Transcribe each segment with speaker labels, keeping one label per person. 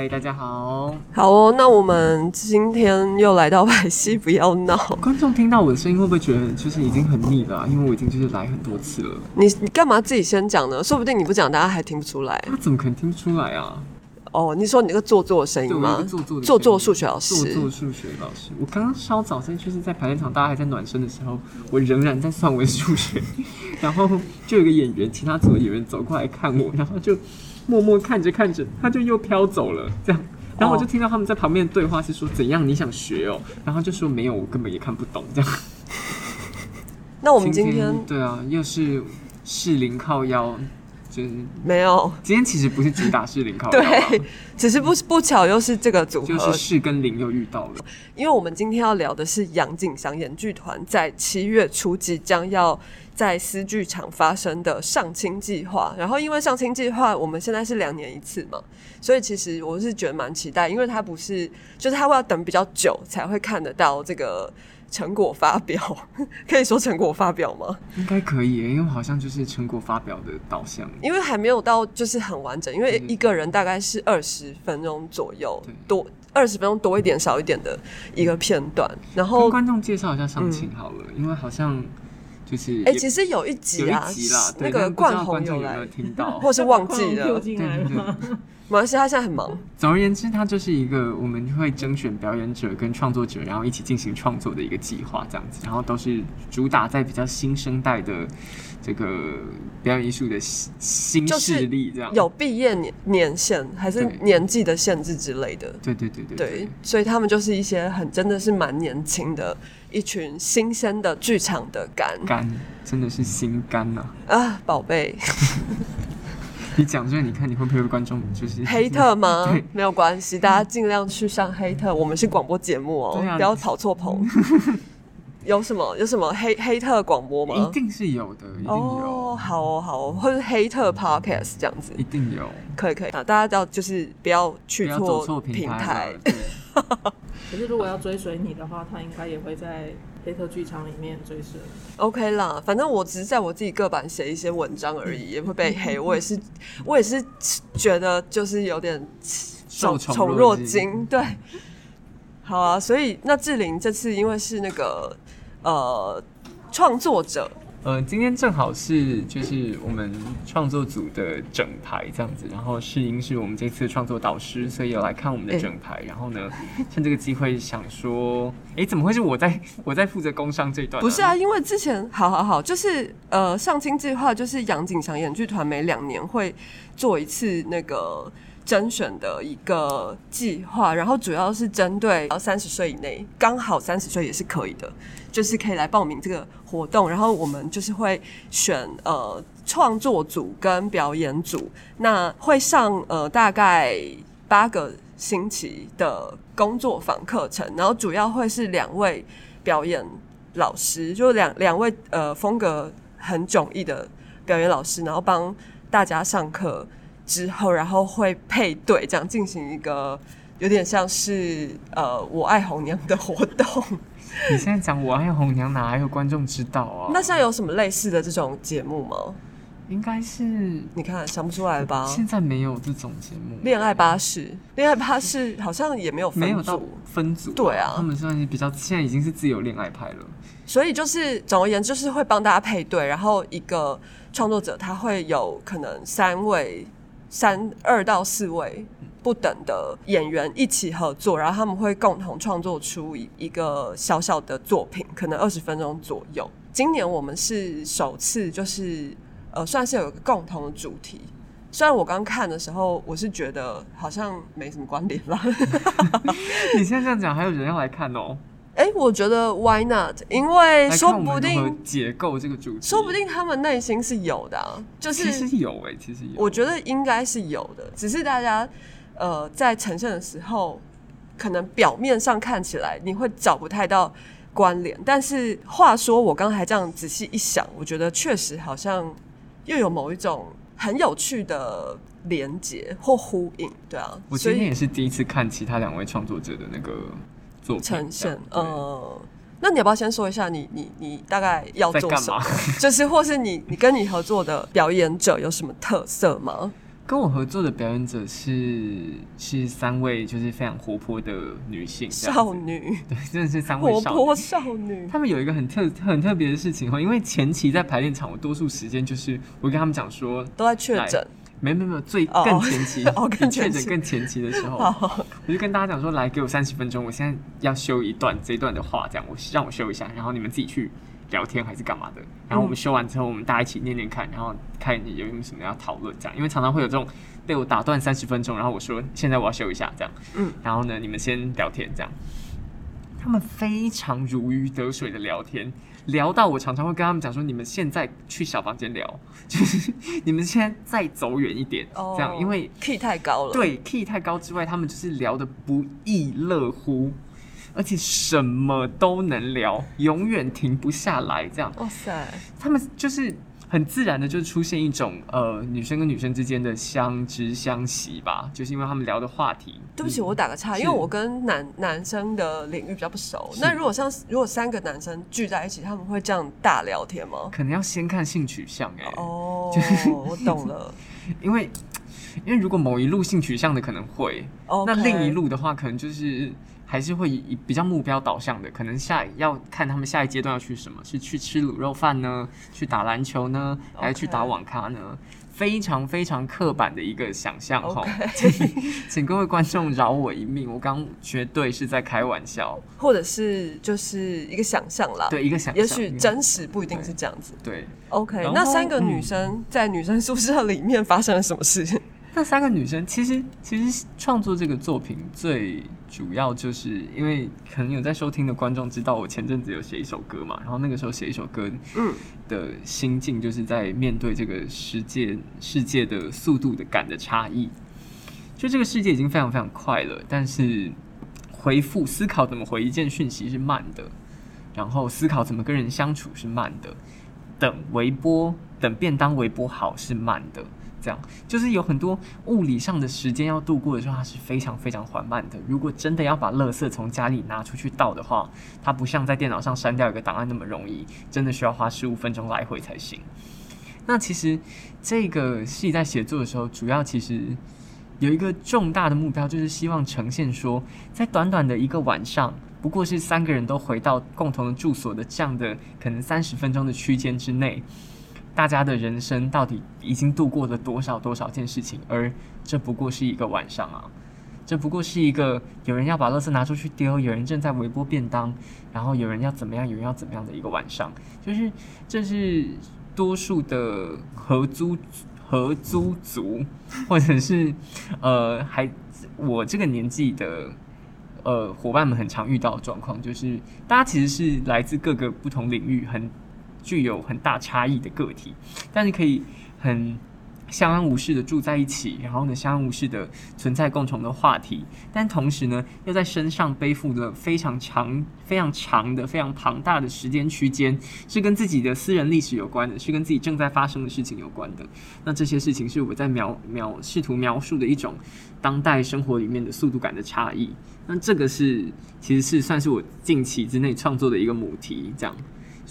Speaker 1: 嗨，大家好。
Speaker 2: 好哦，那我们今天又来到百戏，不要闹。
Speaker 1: 观众听到我的声音会不会觉得就是已经很腻了啊、因为我已经就是来很多次了，
Speaker 2: 你你干嘛自己先讲呢？说不定你不讲，大家还听不出来。
Speaker 1: 他怎么可能听不出来啊？
Speaker 2: 哦，你说你那个做作的声，音吗？
Speaker 1: 做作的
Speaker 2: 做作数学老师
Speaker 1: 做作数学老师。我刚刚稍早在就是在排练场，大家还在暖身的时候，我仍然在算我的数学，然后就有个演员，其他组的演员走过来看我，然后就默默看着看着，他就又飘走了，这样。然后我就听到他们在旁边对话是说怎样你想学哦，然后就说没有，我根本也看不懂这样。
Speaker 2: 那我们今天
Speaker 1: 对啊，又是适龄靠腰，就是
Speaker 2: 没有，
Speaker 1: 今天其实不是主打适龄靠腰啊，
Speaker 2: 对，只是不不巧又是这个组合
Speaker 1: 就
Speaker 2: 合
Speaker 1: 是，适跟林又遇到了。
Speaker 2: 因为我们今天要聊的是杨景祥演剧团在七月初即将要在私剧场发生的上清计划。然后因为上清计划我们现在是两年一次嘛，所以其实我是觉得蛮期待，因为它不是就是它会要等比较久才会看得到这个成果发表，可以说成果发表吗？
Speaker 1: 应该可以，因为好像就是成果发表的导向。
Speaker 2: 因为还没有到就是很完整，因为
Speaker 1: 嗯
Speaker 2: 一个人大概是二十分钟左右多。二十分钟多一点、少一点的一个片段，然后
Speaker 1: 跟观众介绍一下上清好了，因为好像就是
Speaker 2: 哎、
Speaker 1: 也
Speaker 2: 其实有一集啊，
Speaker 1: 一集啦，
Speaker 2: 那个冠宏
Speaker 1: 有没
Speaker 2: 来
Speaker 1: 有，听到？
Speaker 2: 或是忘记了，
Speaker 3: 对
Speaker 1: 对对
Speaker 3: 吗？
Speaker 2: 没关系，他现在很忙。
Speaker 1: 总而言之，它就是一个我们会征选表演者跟创作者，然后一起进行创作的一个计划，这样子，然后都是主打在比较新生代的这个表演艺术的新新势力，这样。
Speaker 2: 有毕业年年限还是年纪的限制之类的，
Speaker 1: 对对对对
Speaker 2: 对，所以他们就是一些很真的是蛮年轻的一群新鲜的剧场的肝
Speaker 1: 肝真的是心肝呐、
Speaker 2: 啊，宝贝，
Speaker 1: 你讲这个，你看你会不会被观众就是
Speaker 2: 黑特吗？
Speaker 1: 对？
Speaker 2: 没有关系，大家尽量去上黑特，我们是广播节目哦不要炒错棚。有什么？有什么？黑黑特广播吗？
Speaker 1: 一定是有的，一定有，
Speaker 2: 哦，好哦，好哦，或者黑特 podcast 这样子。
Speaker 1: 一，定有，
Speaker 2: 可以可以。啊，大家要就是不要去
Speaker 1: 错
Speaker 2: 平
Speaker 1: 平台。
Speaker 3: 可是如果要追随你的话，他应该也会在黑特剧场里面追随你。
Speaker 2: OK 啦，反正我只是在我自己个版写一些文章而已，也会被黑。我也是，我也是觉得就是有点
Speaker 1: 受宠
Speaker 2: 宠若
Speaker 1: 惊，
Speaker 2: 对。好啊，所以那志玲这次因为是那个呃创作者，
Speaker 1: 呃，今天正好是就是我们创作组的整排这样子，然后世英是我们这次创作导师，所以有来看我们的整排。然后呢，趁这个机会想说，诶，怎么会是我在 我在负责工商这一段、
Speaker 2: 不是啊，，因为之前好好好，就是呃上清计划就是杨景祥演剧团每两年会做一次那个。甄选的一个计划，然后主要是针对三十岁以内，刚好三十岁也是可以的，就是可以来报名这个活动。然后我们就是会选呃创作组跟表演组，那会上呃大概八个星期的工作坊课程，然后主要会是两位表演老师，就两两位呃风格很迥异的表演老师，然后帮大家上课之后，然后会配对这样进行一个有点像是呃我爱红娘的活动。
Speaker 1: 你现在讲我爱红娘，哪还有观众知道啊？
Speaker 2: 那现在有什么类似的这种节目吗？
Speaker 1: 应该是
Speaker 2: 你看想不出来吧？
Speaker 1: 现在没有这种节目，
Speaker 2: 恋爱巴士，恋爱巴士好像也没有分
Speaker 1: 没有到
Speaker 2: 组，
Speaker 1: 分组、
Speaker 2: 对啊
Speaker 1: 他们算是比较现在已经是自由恋爱派了。
Speaker 2: 所以就是总而言之，就是会帮大家配对，然后一个创作者他会有可能三位、三二到四位不等的演员一起合作，然后他们会共同创作出一一个小小的作品，可能二十分钟左右。今年我们是首次，就是呃，算是有一个共同的主题。虽然我刚看的时候，我是觉得好像没什么关联啦，
Speaker 1: 你现在这样讲，还有人要来看哦、
Speaker 2: 哎、我觉得 why not？因为
Speaker 1: 来
Speaker 2: 说不定
Speaker 1: 解构这个主题，
Speaker 2: 说不定他们内心是有的、啊，就
Speaker 1: 其
Speaker 2: 是
Speaker 1: 实有哎、其实有。
Speaker 2: 我觉得应该是有的，只是大家呃在呈现的时候，可能表面上看起来你会找不太到关联，但是话说我刚才这样仔细一想，我觉得确实好像又有某一种很有趣的连接或呼应，对啊，
Speaker 1: 我今天也是第一次看其他两位创作者的那个作品
Speaker 2: 呈现，
Speaker 1: 嗯，
Speaker 2: 呃。那你要不要先说一下你你你大概要做什么？？就是或是你你跟你合作的表演者有什么特色吗？
Speaker 1: 跟我合作的表演者是是三位就是非常活泼的女性，
Speaker 2: 少女，
Speaker 1: 对，真的是三位少女。
Speaker 2: 活泼少女，
Speaker 1: 他们有一个很特很特别的事情哦，因为前期在排练场，我多数时间就是我跟他们讲说，
Speaker 2: 都在确诊。
Speaker 1: 没没没有最
Speaker 2: 哦。
Speaker 1: 更前期，
Speaker 2: 哦更
Speaker 1: 比 确诊更前期的时候，我就跟大家讲说，来给我三十分钟，我现在要修一段这一段的话，这样我让我修一下，然后你们自己去聊天还是干嘛的，然后我们修完之后，我们大家一起念念看，然后看你有没有什么要讨论这样，因为常常会有这种被我打断三十分钟，然后我说现在我要修一下这样，
Speaker 2: 嗯，
Speaker 1: 然后呢你们先聊天这样，他们非常如鱼得水的聊天。聊到我常常会跟他们讲说，你们现在去小房间聊，就 是你们现在再走远一点，
Speaker 2: 哦
Speaker 1: 这样，因为
Speaker 2: key 太高了，，
Speaker 1: 对 key 太高之外，他们就是聊得不亦乐乎，而且什么都能聊，永远停不下来。这样，
Speaker 2: 哇塞，
Speaker 1: 他们就是很自然的就出现一种呃女生跟女生之间的相知相惜吧，就是因为他们聊的话题。
Speaker 2: 对不起，我打个岔，因为我跟男男生的领域比较不熟。那如果像如果三个男生聚在一起，他们会这样大聊天吗？
Speaker 1: 可能要先看性取向哎、
Speaker 2: 哦，就是我懂了。
Speaker 1: 因为因为如果某一路性取向的可能会那另一路的话，可能就是还是会以比较目标导向的，可能下要看他们下一阶段要去什么，是去吃卤肉饭呢，去打篮球呢，还是去打网咖呢？非常非常刻板的一个想象哈 请各位观众饶我一命，我刚绝对是在开玩笑，
Speaker 2: 或者是就是一个想象啦，
Speaker 1: 对一个想象，
Speaker 2: 也许真实不一定是这样子。
Speaker 1: 对。
Speaker 2: OK，那三个
Speaker 1: 嗯
Speaker 2: 女生在女生宿舍里面发生了什么事？
Speaker 1: 那三个女生其实其实创作这个作品最主要就是因为可能有在收听的观众知道，我前阵子有写一首歌嘛，然后那个时候写一首歌，
Speaker 2: 嗯，
Speaker 1: 的心境就是在面对这个世界世界的速度的感的差异。就这个世界已经非常非常快了，但是回复思考怎么回一件讯息是慢的，然后思考怎么跟人相处是慢的，等微波等便当微波好是慢的。这样就是有很多物理上的时间要度过的时候，它是非常非常缓慢的。如果真的要把垃圾从家里拿出去倒的话，它不像在电脑上删掉一个档案那么容易，真的需要花十五分钟来回才行。那其实这个戏在写作的时候，主要其实有一个重大的目标，就是希望呈现说，在短短的一个晚上，不过是三个人都回到共同的住所的这样的可能三十分钟的区间之内，大家的人生到底已经度过了多少多少件事情，而这不过是一个晚上啊。这不过是一个有人要把垃圾拿出去丢，有人正在微波便当，然后有人要怎么样，有人要怎么样的一个晚上，就是这是多数的合租合租族，或者是呃还我这个年纪的呃伙伴们很常遇到的状况，就是大家其实是来自各个不同领域，很具有很大差异的个体，但是可以很相安无事的住在一起，然后呢，相安无事的存在共同的话题，但同时呢，又在身上背负着非常长、非常长的、非常庞大的时间区间，是跟自己的私人历史有关的，是跟自己正在发生的事情有关的。那这些事情是我在描描试图描述的一种当代生活里面的速度感的差异。那这个是其实是算是我近期之内创作的一个母题，这样。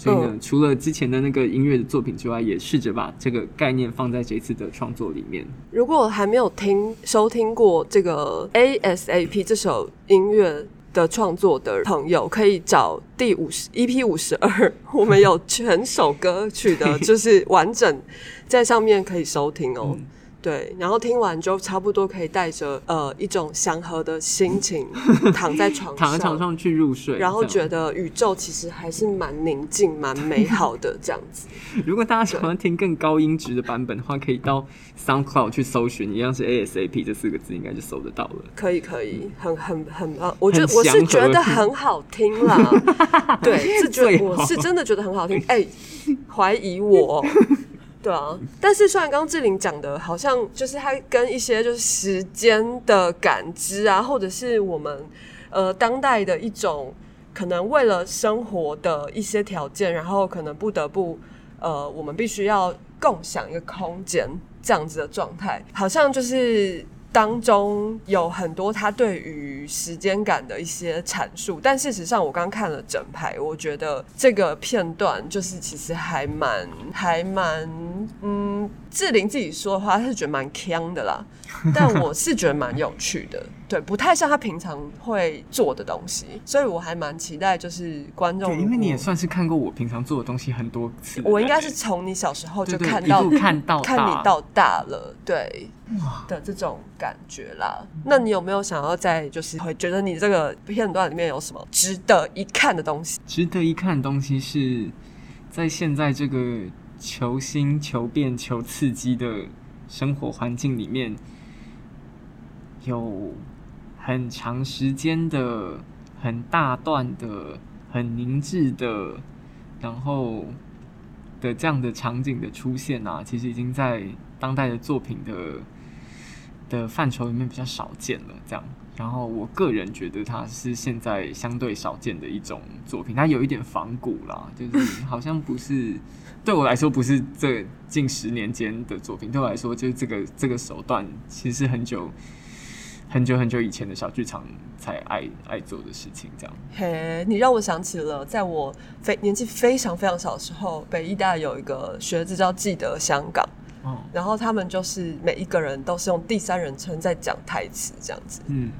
Speaker 1: 所以呢，除了之前的那个音乐的作品之外，也试着把这个概念放在这次的创作里面。
Speaker 2: 如果还没有听收听过这个 ASAP 这首音乐的创作的朋友，可以找第五十 EP 五十二，我们有全首歌曲的，就是完整在上面可以收听哦。
Speaker 1: 嗯
Speaker 2: 对，然后听完就差不多可以带着呃一种祥和的心情 躺在床上，
Speaker 1: 躺在床上去入睡，
Speaker 2: 然后觉得宇宙其实还是蛮宁静、蛮美好的这样子。
Speaker 1: 如果大家喜欢听更高音质的版本的话，可以到 SoundCloud 去搜寻，一样是 ASAP 这四个字，应该就搜得到了。
Speaker 2: 可以可以，很很很呃，我觉得我是觉得很 好听啦，对，是觉得我是真的觉得很好听，哎、怀疑我。对啊，但是虽然刚刚志玲讲的，好像就是他跟一些就是时间的感知啊，或者是我们呃当代的一种可能为了生活的一些条件，然后可能不得不呃，我们必须要共享一个空间这样子的状态，好像就是当中有很多他对于时间感的一些阐述，但事实上我刚看了整排，我觉得这个片段就是其实还蛮还蛮嗯，志玲自己说的话，她是觉得蛮强的啦，但我是觉得蛮有趣的，对，不太像他平常会做的东西，所以我还蛮期待，就是观众，
Speaker 1: 对，因为你也算是看过我平常做的东西很多次，
Speaker 2: 我应该是从你小时候就看到
Speaker 1: 看到
Speaker 2: 看你到大了，对的这种感觉啦。那你有没有想要在就是会觉得你这个片段里面有什么值得一看的东西？
Speaker 1: 值得一看的东西是在现在这个求新、求变、求刺激的生活环境里面，有很长时间的、很大段的、很凝滞的，然后的这样的场景的出现啊，其实已经在当代的作品的的范畴里面比较少见了。这样，然后我个人觉得它是现在相对少见的一种作品，它有一点仿古啦，就是好像不是对我来说不是这近十年间的作品，对我来说就是这个这个手段其实很久很久很久以前的小剧场才爱爱做的事情，这样。
Speaker 2: 嘿，你让我想起了在我非年纪非常非常小的时候，北医大有一个学制叫《记得香港》，
Speaker 1: 哦，
Speaker 2: 然后他们就是每一个人都是用第三人称在讲台词，这样子。
Speaker 1: 嗯，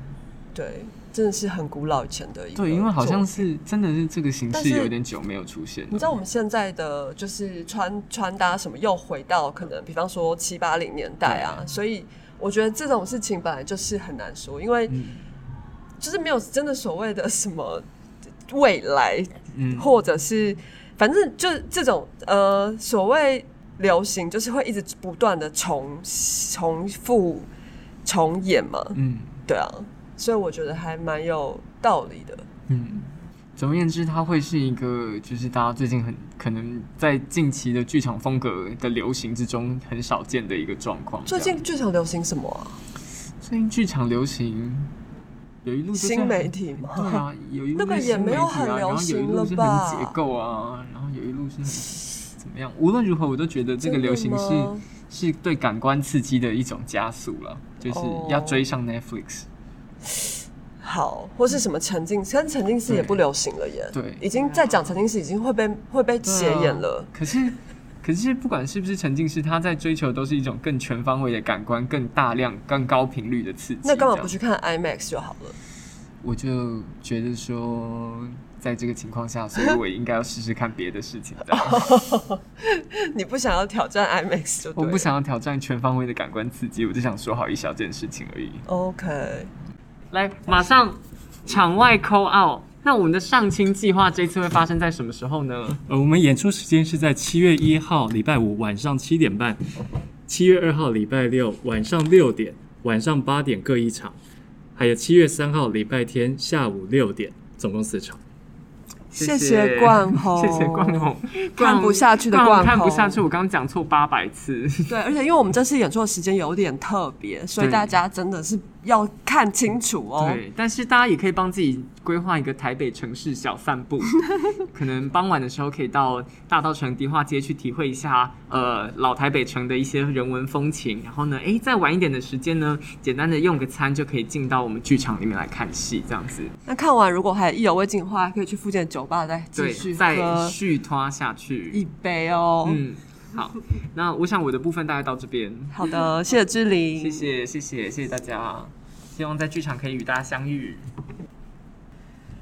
Speaker 2: 对，真的是很古老以前的一个。
Speaker 1: 对，因为好像。是真的是这个形式有点久没有出现。
Speaker 2: 你知道我们现在的就是穿穿搭什么又回到可能，比方说七八零年代啊，所以我觉得这种事情本来就是很难说，因为
Speaker 1: 嗯。
Speaker 2: 就是没有真的所谓的什么未来，
Speaker 1: 嗯，
Speaker 2: 或者是反正就这种呃所谓流行，就是会一直不断的重重复重演嘛，
Speaker 1: 嗯。
Speaker 2: 对啊，所以我觉得还蛮有道理的。
Speaker 1: 嗯，总而言之，它会是一个就是大家最近很可能在近期的剧场风格的流行之中很少见的一个状况。
Speaker 2: 最近剧场流行什么啊？
Speaker 1: 最近剧场流行有一路就是
Speaker 2: 新媒体吗？
Speaker 1: 对啊，有一路
Speaker 2: 那个
Speaker 1: 是新
Speaker 2: 也没有
Speaker 1: 媒体啊
Speaker 2: 很流
Speaker 1: 然后有一
Speaker 2: 行
Speaker 1: 路是
Speaker 2: 了吧
Speaker 1: 很结构啊，然后有一路是很怎么样？无论如何，我都觉得这个流行是是对感官刺激的一种加速了，就是
Speaker 2: 哦
Speaker 1: 要追上 Netflix。
Speaker 2: 好，或是什么沉浸式，但沉浸式也不流行了耶。
Speaker 1: 对
Speaker 2: 已经在讲沉浸式，已经会被会被斜眼了。
Speaker 1: 可是，可是不管是不是沉浸式，他在追求都是一种更全方位的感官、更大量、更高频率的刺激。
Speaker 2: 那干嘛不去看 IMAX 就好了？
Speaker 1: 我就觉得说，在这个情况下，所以我应该要试试看别的事情。
Speaker 2: 你不想要挑战 IMAX 就对
Speaker 1: 我不。想要挑战全方位的感官刺激，我就想说好一小件事情而已。
Speaker 2: OK，
Speaker 1: 来，马上场外 call out。那我们的上清计划这次会发生在什么时候呢？
Speaker 4: 呃，我们演出时间是在七月一号礼拜五晚上七点半，七月二号礼拜六晚上六点，晚上八点各一场，还有七月三号礼拜天下午六点，总共四场。
Speaker 2: 谢谢冠宏，
Speaker 1: 谢谢冠宏，
Speaker 2: 看不下去的
Speaker 1: 冠
Speaker 2: 冠宏
Speaker 1: 看不下去。我刚刚讲错八百次。
Speaker 2: 对，而且因为我们这次演出的时间有点特别，所以大家真的是要看清楚哦。
Speaker 1: 对，但是大家也可以帮自己规划一个台北城市小散步，可能傍晚的时候可以到大稻城迪化街去体会一下呃老台北城的一些人文风情，然后呢，诶，再晚一点的时间呢，简单的用个餐就可以进到我们剧场里面来看戏，这样子，
Speaker 2: 那看完如果还意犹未尽的话，可以去附近的酒吧再继
Speaker 1: 对
Speaker 2: 续，
Speaker 1: 再
Speaker 2: 喝
Speaker 1: 续拖下去。
Speaker 2: 一杯哦。
Speaker 1: 嗯，好，那我想我的部分大概到这边，
Speaker 2: 好的，谢谢志玲，
Speaker 1: 谢谢谢谢谢谢大家，希望在剧场可以与大家相遇。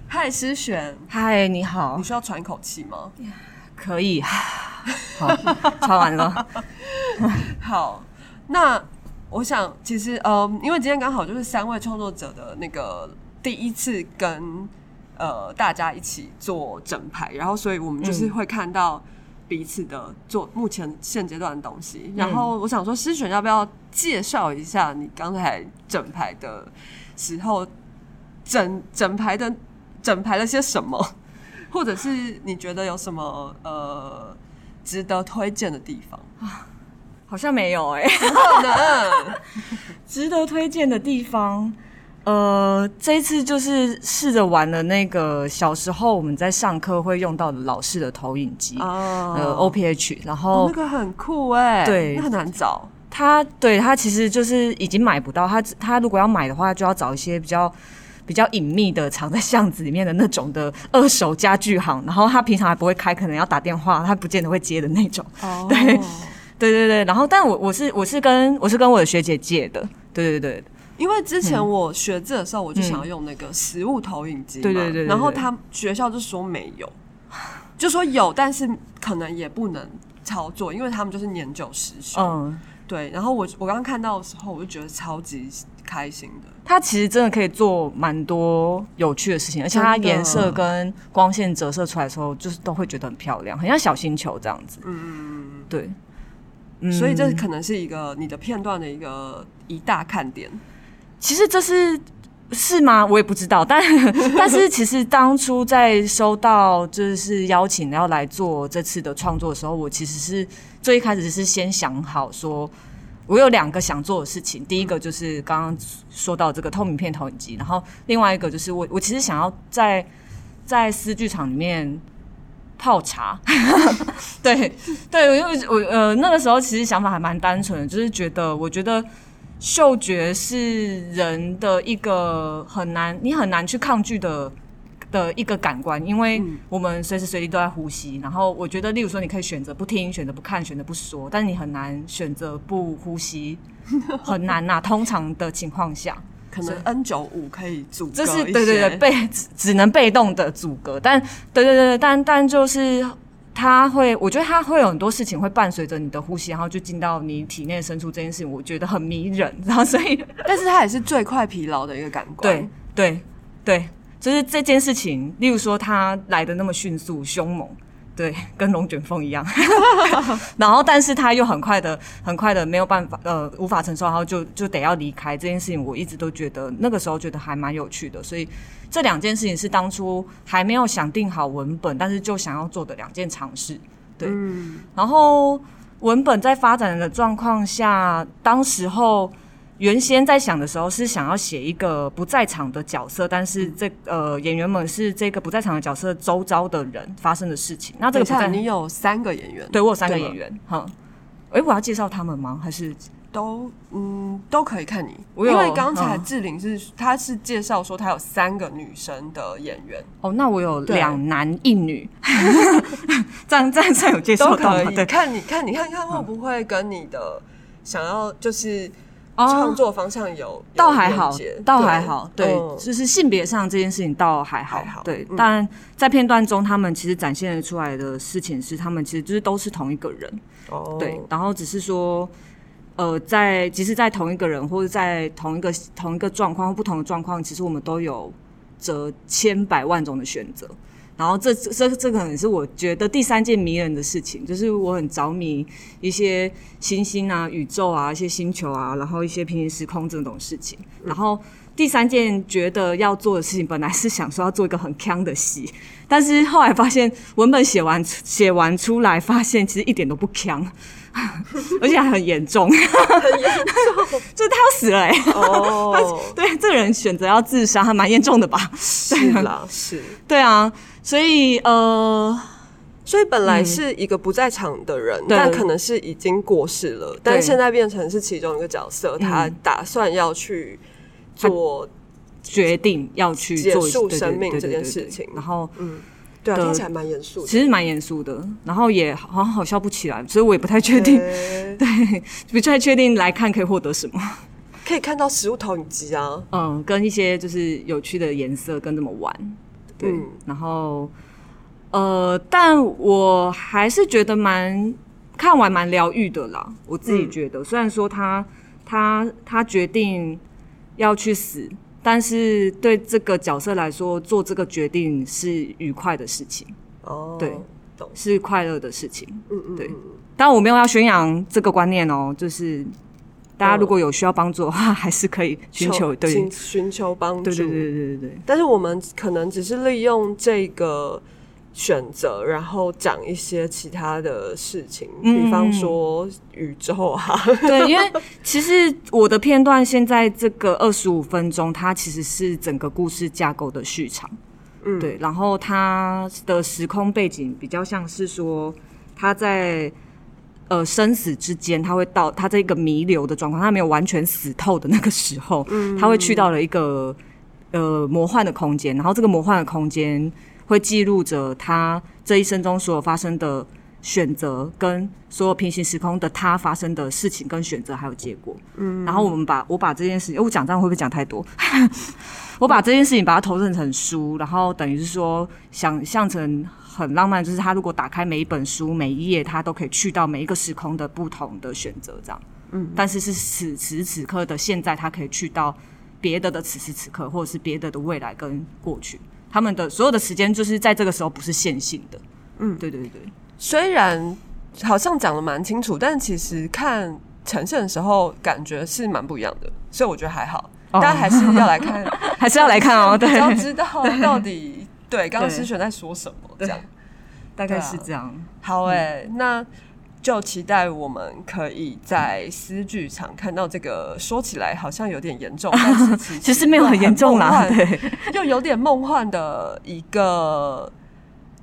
Speaker 2: 嗨，诗璇，
Speaker 5: 嗨，你好
Speaker 2: 你，需要喘一口气吗？
Speaker 5: 可以，好，穿完了，
Speaker 2: 好，那我想其实呃，因为今天刚好就是三位创作者的那个第一次跟呃大家一起做整排，然后所以我们就是
Speaker 5: 嗯。
Speaker 2: 会看到彼此的做目前现阶段的东
Speaker 5: 嗯
Speaker 2: 西。然后我想说，诗璇要不要介绍一下你刚才整排的时候整整排的整排了些什么，或者是你觉得有什么呃值得推荐的地方？
Speaker 5: 好像没有哎、
Speaker 2: 不可能。
Speaker 5: 值得推荐的地方。呃，这一次就是试着玩了那个小时候我们在上课会用到的老式的投影机，
Speaker 2: 哦
Speaker 5: 呃，OPH，然
Speaker 2: 哦
Speaker 5: 后
Speaker 2: 那个很酷哎，
Speaker 5: 对
Speaker 2: 那很难找。
Speaker 5: 它对它其实就是已经买不到，它它如果要买的话，就要找一些比较比较隐秘的藏在巷子里面的那种的二手家具行，然后他平常还不会开，可能要打电话，他不见得会接的那种。
Speaker 2: 哦
Speaker 5: 对 对对对，然后但我我是我是跟我是跟我的学姐借的，对对对，
Speaker 2: 因为之前我学字的时候，我就想要用那个实物投影机嘛，
Speaker 5: 对对对对对
Speaker 2: 然后他学校就说没有，就说有，但是可能也不能操作，因为他们就是年久失修。
Speaker 5: 嗯，
Speaker 2: 对，然后我我刚刚看到的时候，我就觉得超级开心的。
Speaker 5: 它其实真的可以做蛮多有趣的事情，而且它颜色跟光线折射出来的时候，就是都会觉得很漂亮，很像小星球这样子。
Speaker 2: 嗯，
Speaker 5: 对，嗯
Speaker 2: 所以这可能是一个你的片段的一个一大看点。
Speaker 5: 其实这是是吗？我也不知道，但但是其实当初在收到就是邀请要来做这次的创作的时候，我其实是最一开始是先想好说。我有两个想做的事情，第一个就是刚刚说到这个透明片投影机，然后另外一个就是我我其实想要在在私剧场里面泡茶，对对，因为我呃那个时候其实想法还蛮单纯的，就是觉得我觉得嗅觉是人的一个很难你很难去抗拒的的一个感官，因为我们随时随地都在呼吸。然后我觉得，例如说，你可以选择不听、选择不看、选择不说，但是你很难选择不呼吸，很难呐、通常的情况下，
Speaker 2: 可能 N 九五可以阻隔
Speaker 5: 这是对对对被只只能被动的阻隔，但对对对对，但但就是它会，我觉得它会有很多事情会伴随着你的呼吸，然后就进到你体内深处这件事情，我觉得很迷人，然后所以
Speaker 2: 但是它也是最快疲劳的一个感官。
Speaker 5: 对对对，就是这件事情，例如说它来的那么迅速凶猛。对，跟龙卷风一样，然后但是他又很快的、很快的没有办法，呃，无法承受，然后就就得要离开这件事情。我一直都觉得那个时候觉得还蛮有趣的，所以这两件事情是当初还没有想定好文本，但是就想要做的两件尝试。对，
Speaker 2: 嗯，
Speaker 5: 然后文本在发展的状况下，当时候原先在想的时候是想要写一个不在场的角色，但是这呃演员们是这个不在场的角色周遭的人发生的事情。那这个不在，
Speaker 2: 你有三个演员，
Speaker 5: 对我有三个演员，哈。诶，我要介绍他们吗？还是
Speaker 2: 都嗯都可以看你，
Speaker 5: 我有
Speaker 2: 因为刚才
Speaker 5: 嗯
Speaker 2: 志玲是他是介绍说他有三个女生的演员，
Speaker 5: 哦？那我有两男一女，这样这样有介绍到吗？
Speaker 2: 可以
Speaker 5: 对，
Speaker 2: 看你看你看看会不会跟你的想要就是
Speaker 5: 哦
Speaker 2: 创作方向有有
Speaker 5: 倒还好，倒还好，对，
Speaker 2: 嗯
Speaker 5: 就是性别上这件事情倒还好，
Speaker 2: 还好
Speaker 5: 对。
Speaker 2: 嗯
Speaker 5: 但在片段中，他们其实展现的出来的事情是，他们其实就是都是同一个人，
Speaker 2: 哦
Speaker 5: 对。然后只是说，呃，在即使在同一个人或者在同一个同一个状况或不同的状况，其实我们都有着千百万种的选择。然后这这这可能是我觉得第三件迷人的事情，就是我很着迷一些星星啊、宇宙啊、一些星球啊，然后一些平行时空这种事情。然后第三件觉得要做的事情，本来是想说要做一个很强的戏，但是后来发现文本写完写完出来，发现其实一点都不强，而且还很严重，很严重，就是他要死了哎、
Speaker 2: 哦，
Speaker 5: 对，这个人选择要自杀，还蛮严重的吧？
Speaker 2: 是啦是。
Speaker 5: 对啊，所以呃，
Speaker 2: 所以本来是一个不在场的人，
Speaker 5: 对。
Speaker 2: 但可能是已经过世了，但现在变成是其中一个角色，他
Speaker 5: 嗯。
Speaker 2: 打算要去做，
Speaker 5: 决定要去
Speaker 2: 结
Speaker 5: 做对对
Speaker 2: 束生命这件事情。
Speaker 5: 然后
Speaker 2: 嗯，对啊，
Speaker 5: 的
Speaker 2: 听起来蛮严肃。
Speaker 5: 其实蛮严肃的，然后也好像好笑不起来，所以我也不太确定，
Speaker 2: 对，
Speaker 5: 不太确定来看可以获得什么。
Speaker 2: 可以看到食物投影机啊，
Speaker 5: 嗯，跟一些就是有趣的颜色跟怎么玩，对，
Speaker 2: 嗯。
Speaker 5: 然后呃，但我还是觉得蛮看完蛮疗愈的啦，我自己
Speaker 2: 嗯。
Speaker 5: 觉得，虽然说他他他决定要去死，但是对这个角色来说，做这个决定是愉快的事情，
Speaker 2: 哦，
Speaker 5: 对，是快乐的事情。对
Speaker 2: 嗯嗯对
Speaker 5: 当然我没有要宣扬这个观念哦，就是大家如果有需要帮助的话，还是可以寻求对
Speaker 2: 寻寻求帮助，
Speaker 5: 对对对对对对。
Speaker 2: 但是我们可能只是利用这个选择，然后讲一些其他的事情，
Speaker 5: 嗯。
Speaker 2: 比方说宇宙啊，
Speaker 5: 对，因为其实我的片段现在这个二十五分钟，它其实是整个故事架构的序场。
Speaker 2: 嗯，
Speaker 5: 对，然后它的时空背景比较像是说，他在呃生死之间，他会到他这个弥留的状况，他没有完全死透的那个时候，他会去到了一个呃魔幻的空间，然后这个魔幻的空间会记录着他这一生中所有发生的选择跟所有平行时空的他发生的事情跟选择还有结果。嗯，然后我们把我把这件事情，我讲这样会不会讲太多？我把这件事情把它投射成书，然后等于是说想象成很浪漫，就是他如果打开每一本书每一页，他都可以去到每一个时空的不同的选择，这样。嗯，但是是此时此刻的现在，他可以去到别的的此时此刻，或者是别的的未来跟过去，他们的所有的时间就是在这个时候不是线性的。嗯，对对对。
Speaker 2: 虽然好像讲的蛮清楚，但其实看呈现的时候感觉是蛮不一样的，所以我觉得还好。大家还是要来看，
Speaker 5: 还是要来看哦。对，
Speaker 2: 要知道到底对 刚刚思璇在说什么，这样
Speaker 5: 大概是这样。
Speaker 2: 好哎，那就期待我们可以在私剧场看到这个，说起来好像有点严重，但是
Speaker 5: 其实没有很严重啦，对，
Speaker 2: 又有点梦幻的一个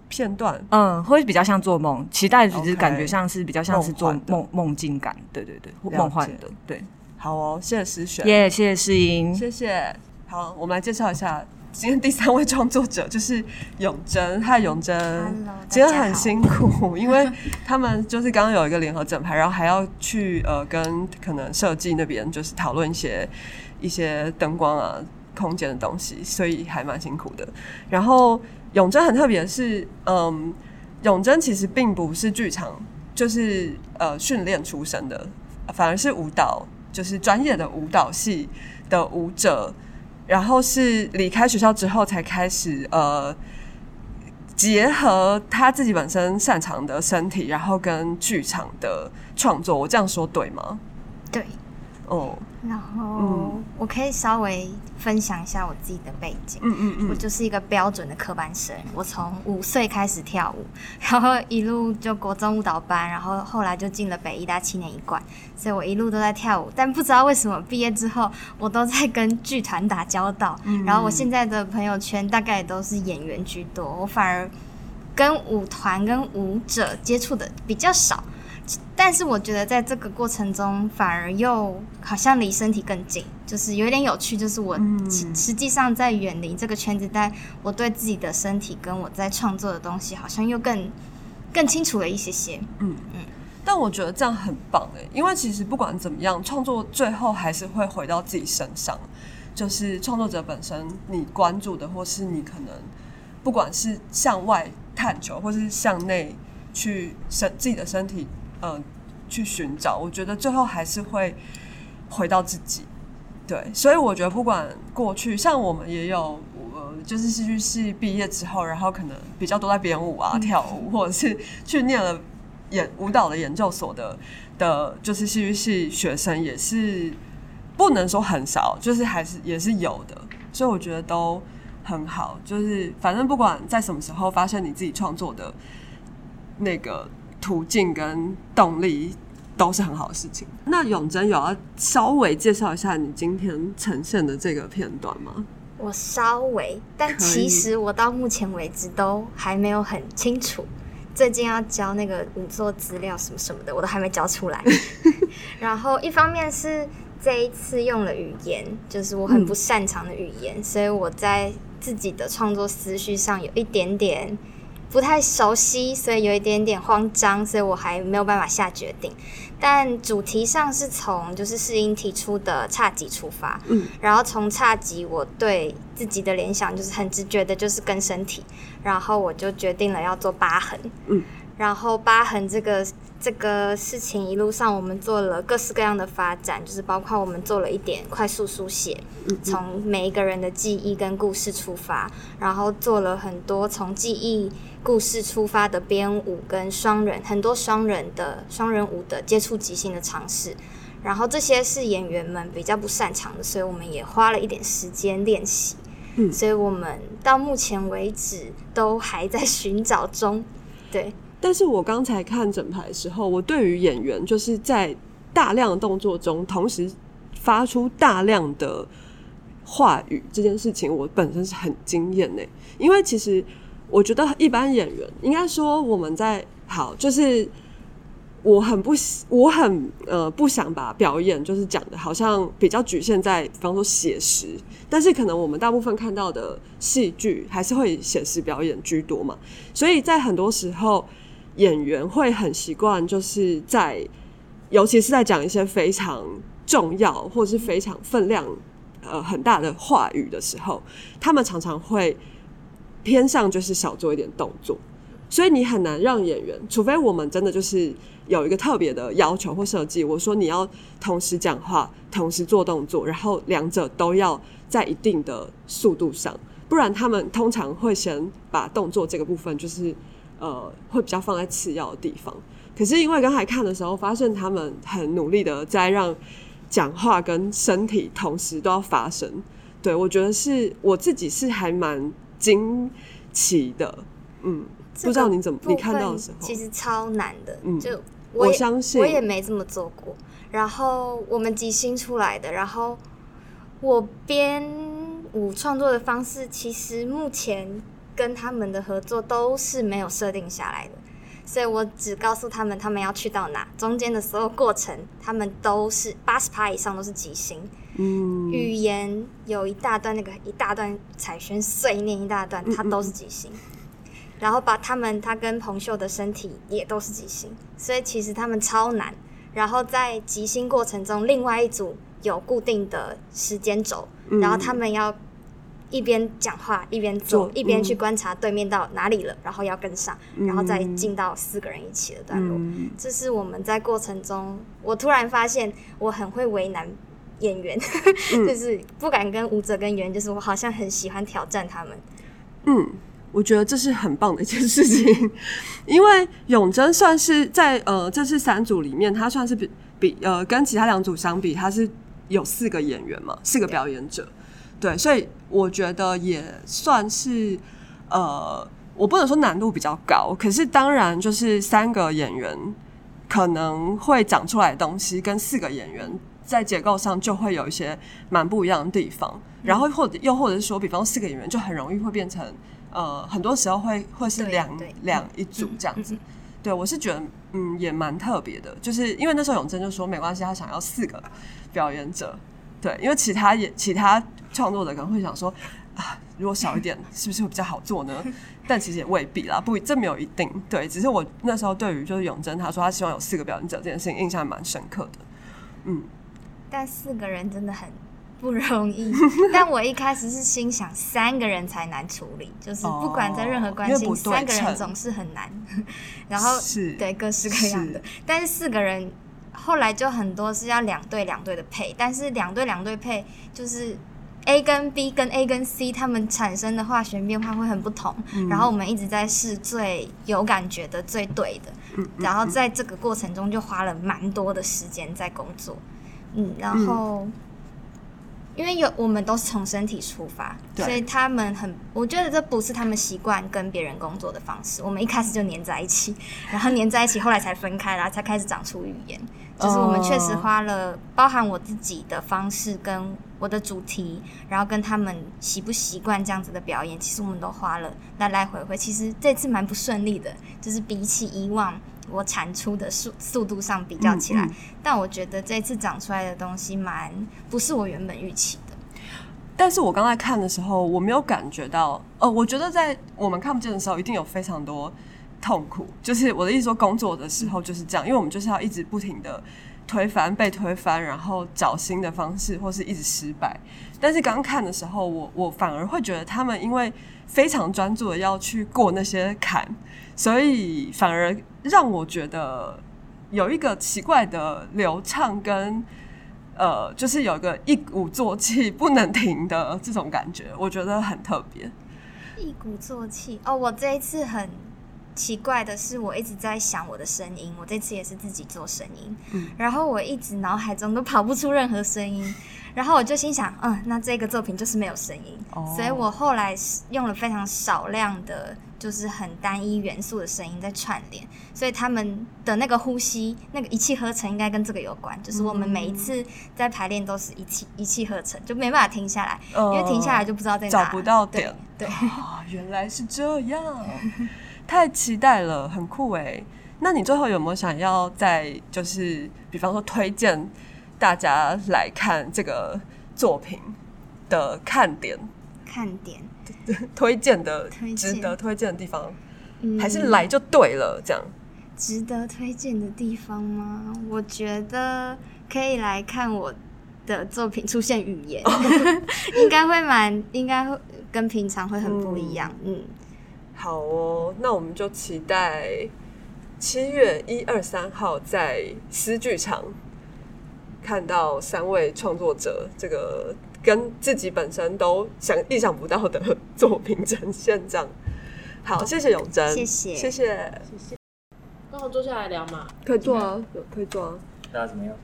Speaker 2: 片段，
Speaker 5: 嗯，会比较像做梦，期待只是感觉像是比较像是做梦梦境感，对对对，梦幻的，对。
Speaker 2: 好哦，谢谢思璇，
Speaker 5: 耶，谢谢。诗音，
Speaker 2: 谢谢。好，我们来介绍一下今天第三位创作者，就是永贞。嗨，永贞，今天很辛苦，因为 他们就是刚刚有一个联合整排，然后还要去呃跟可能设计那边就是讨论一些一些灯光啊、空间的东西，所以还蛮辛苦的。然后永贞很特别的是，嗯，永贞其实并不是剧场，就是呃训练出身的，反而是舞蹈。就是专业的舞蹈系的舞者，然后是离开学校之后才开始呃，结合他自己本身擅长的身体，然后跟剧场的创作。我这样说对吗？
Speaker 6: 对。哦。然后我可以稍微分享一下我自己的背景。嗯嗯嗯，我就是一个标准的科班生。我从五岁开始跳舞，然后一路就国中舞蹈班，然后后来就进了北医大七年一贯，所以我一路都在跳舞。但不知道为什么毕业之后，我都在跟剧团打交道。然后我现在的朋友圈大概也都是演员居多，我反而跟舞团跟舞者接触的比较少。但是我觉得在这个过程中，反而又好像离身体更近，就是有点有趣。就是我实际上在远离这个圈子，但我对自己的身体跟我在创作的东西，好像又更更清楚了一些些。嗯
Speaker 2: 嗯。但我觉得这样很棒诶，因为其实不管怎么样，创作最后还是会回到自己身上。就是创作者本身，你关注的，或是你可能不管是向外探求，或是向内去身自己的身体。嗯，去寻找，我觉得最后还是会回到自己。对，所以我觉得不管过去，像我们也有，呃，就是戏剧系毕业之后，然后可能比较多在编舞啊、跳舞，或者是去念了演舞蹈的研究所的的，就是戏剧系学生也是不能说很少，就是还是也是有的。所以我觉得都很好，就是反正不管在什么时候发现你自己创作的那个。途径跟动力都是很好的事情。那永贞有要稍微介绍一下你今天呈现的这个片段吗？
Speaker 6: 我稍微，但其实我到目前为止都还没有很清楚。最近要交那个五座资料什么什么的，我都还没交出来。然后一方面是这一次用了语言，就是我很不擅长的语言，所以我在自己的创作思绪上有一点点。不太熟悉，所以有一点点慌张，所以我还没有办法下决定。但主题上是从就是世英提出的差级出发，嗯，然后从差级，我对自己的联想就是很直觉的，就是跟身体，然后我就决定了要做疤痕，嗯，然后疤痕这个这个事情一路上我们做了各式各样的发展，就是包括我们做了一点快速书写，从每一个人的记忆跟故事出发，然后做了很多从记忆。故事出发的编舞跟双人很多双人的双人舞的接触即兴的尝试，然后这些是演员们比较不擅长的，所以我们也花了一点时间练习。嗯，所以我们到目前为止都还在寻找中。对，
Speaker 2: 但是我刚才看整排的时候，我对于演员就是在大量的动作中同时发出大量的话语这件事情，我本身是很惊艳呢，因为其实。我觉得一般演员应该说我们在好，就是我很不我很呃不想把表演就是讲的好像比较局限在，比方说写实，但是可能我们大部分看到的戏剧还是会写实表演居多嘛，所以在很多时候演员会很习惯，就是在尤其是在讲一些非常重要或是非常分量呃很大的话语的时候，他们常常会偏向就是少做一点动作，所以你很难让演员，除非我们真的就是有一个特别的要求或设计，我说你要同时讲话，同时做动作，然后两者都要在一定的速度上，不然他们通常会先把动作这个部分就是呃会比较放在次要的地方。可是因为刚才看的时候，发现他们很努力的在让讲话跟身体同时都要发生。对我觉得是我自己是还蛮惊奇的，嗯，不知道你怎么你看到的时候，
Speaker 6: 其实超难的，
Speaker 2: 嗯
Speaker 6: 就
Speaker 2: 我
Speaker 6: 也
Speaker 2: 相信
Speaker 6: 我也没这么做过。然后我们即兴出来的，然后我编舞创作的方式，其实目前跟他们的合作都是没有设定下来的，所以我只告诉他们他们要去到哪，中间的所有过程，他们都是八十趴以上都是即兴。
Speaker 2: 嗯，
Speaker 6: 语言有一大段那个一大段彩轩碎念一大段，它都是即兴。然后把他们他跟彭秀的身体也都是即兴，所以其实他们超难。然后在即兴过程中，另外一组有固定的时间轴，
Speaker 2: 嗯
Speaker 6: 然后他们要一边讲话一边做
Speaker 2: 做，
Speaker 6: 一边去
Speaker 2: 嗯。
Speaker 6: 观察对面到哪里了，然后要跟上，然后再进到四个人一起的段落。
Speaker 2: 嗯。
Speaker 6: 这是我们在过程中，我突然发现我很会为难演员，
Speaker 2: 嗯。
Speaker 6: 就是不敢跟舞者跟演员，就是我好像很喜欢挑战他们。
Speaker 2: 嗯，我觉得这是很棒的一件事情，因为永贞算是在呃这次三组里面，他算是比比呃跟其他两组相比，他是有四个演员嘛，四个表演者，对，所以我觉得也算是呃，我不能说难度比较高，可是当然就是三个演员可能会长出来的东西，跟四个演员在结构上就会有一些蛮不一样的地方。然后或者又或者是说，比方四个演员就很容易会变成呃，很多时候会会是两两一组这样子。
Speaker 6: 嗯
Speaker 2: 对我是觉得嗯也蛮特别的，就是因为那时候永贞就说没关系，他想要四个表演者。对，因为其他也其他创作者可能会想说啊，如果少一点 是不是会比较好做呢？但其实也未必啦，不这没有一定。对，只是我那时候对于就是永贞他说他希望有四个表演者这件事情印象还蛮深刻的。嗯，
Speaker 6: 但四个人真的很不容易。但我一开始是心想，三个人才难处理，就是不管在任何关系，三个人总是很难。然后
Speaker 2: 是
Speaker 6: 对各式各样的，但是四个人后来就很多是要两队两队的配，但是两队两队配就是 A 跟 B 跟 A 跟 C 他们产生的化学变化会很不同，
Speaker 2: 嗯
Speaker 6: 然后我们一直在试最有感觉的、最对的，
Speaker 2: 嗯
Speaker 6: 然后在这个过程中就花了蛮多的时间在工作，嗯，然后。因为有我们都是从身体出发，所以他们很，我觉得这不是他们习惯跟别人工作的方式。我们一开始就黏在一起，然后黏在一起，后来才分开，然后才开始长出语言。就是我们确实花了包含我自己的方式跟我的主题，然后跟他们习不习惯这样子的表演，其实我们都花了来来回回。其实这次蛮不顺利的，就是比起以往我产出的速速度上比较起来，
Speaker 2: 嗯嗯
Speaker 6: 但我觉得这次长出来的东西蛮不是我原本预期的。
Speaker 2: 但是我刚才看的时候，我没有感觉到，呃，我觉得在我们看不见的时候，一定有非常多痛苦。就是我的意思说，工作的时候就是这样，因为我们就是要一直不停的推翻、被推翻，然后找新的方式，或是一直失败。但是刚看的时候，我我反而会觉得他们因为非常专注的要去过那些坎，所以反而让我觉得有一个奇怪的流畅跟。呃，就是有个一鼓作气不能停的这种感觉，我觉得很特别。
Speaker 6: 一鼓作气哦！我这一次很奇怪的是，我一直在想我的声音。我这次也是自己做声音，
Speaker 2: 嗯
Speaker 6: 然后我一直脑海中都跑不出任何声音，然后我就心想，嗯，那这个作品就是没有声音。
Speaker 2: 哦
Speaker 6: 所以我后来用了非常少量的，就是很单一元素的声音在串联，所以他们的那个呼吸，那个一气呵成，应该跟这个有关。就是我们每一次在排练都是一气一气呵成，就没办法停下来，因为停下来就不知道在哪，
Speaker 2: 找不到
Speaker 6: 对
Speaker 2: 点
Speaker 6: 对。
Speaker 2: 啊，原来是这样，太期待了，很酷哎。那你最后有没有想要再就是，比方说推荐大家来看这个作品的看点，
Speaker 6: 看点，
Speaker 2: 推荐的值得推荐的地方，
Speaker 6: 嗯
Speaker 2: 还是来就对了？这样
Speaker 6: 值得推荐的地方吗？我觉得可以来看我的作品出现语言，应该会蛮，应该会跟平常会很不一样。嗯，
Speaker 2: 好哦，那我们就期待七月一二三号在诗剧场看到三位创作者这个跟自己本身都想意想不到的作品呈现，这样。好，谢谢永贞，
Speaker 6: 谢谢
Speaker 2: 谢谢，
Speaker 3: 那我们坐下来聊嘛。
Speaker 2: 可以坐啊，有可以坐啊。
Speaker 4: 大家怎么样？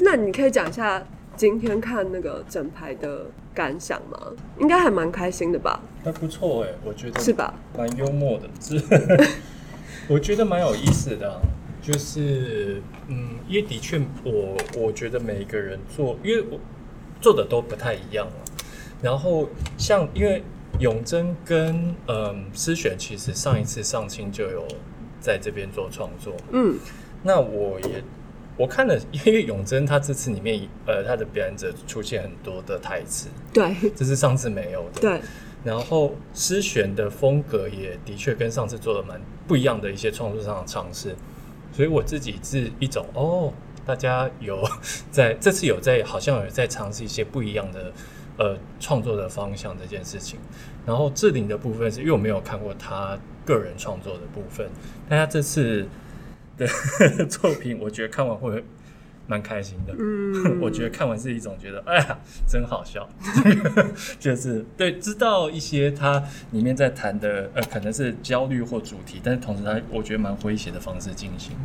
Speaker 2: 那你可以讲一下今天看那个整排的感想吗？应该还蛮开心的吧？
Speaker 4: 还不错哎，我觉得
Speaker 2: 是吧？
Speaker 4: 蛮幽默的，是，我觉得蛮有意思的啊、就是嗯，因为的确我我觉得每一个人做，因为我做的都不太一样啊。然后像因为永贞跟嗯思璇，其实上一次上清就有在这边做创作，
Speaker 2: 嗯，
Speaker 4: 那我也我看了，因为永贞他这次里面呃他的表演者出现很多的台词，
Speaker 2: 对。
Speaker 4: 这是上次没有的，
Speaker 2: 对，
Speaker 4: 然后诗璇的风格也的确跟上次做的蛮不一样的一些创作上的尝试，所以我自己是一种哦，大家有在这次有在好像有在尝试一些不一样的呃创作的方向这件事情。然后志玲的部分是因为我没有看过他个人创作的部分，但他这次的 作品，我觉得看完会蛮开心的。
Speaker 2: 嗯
Speaker 4: 我觉得看完是一种觉得，哎呀，真好笑，就是对，知道一些他里面在谈的，呃，可能是焦虑或主题，但是同时他我觉得蛮诙谐的方式进行。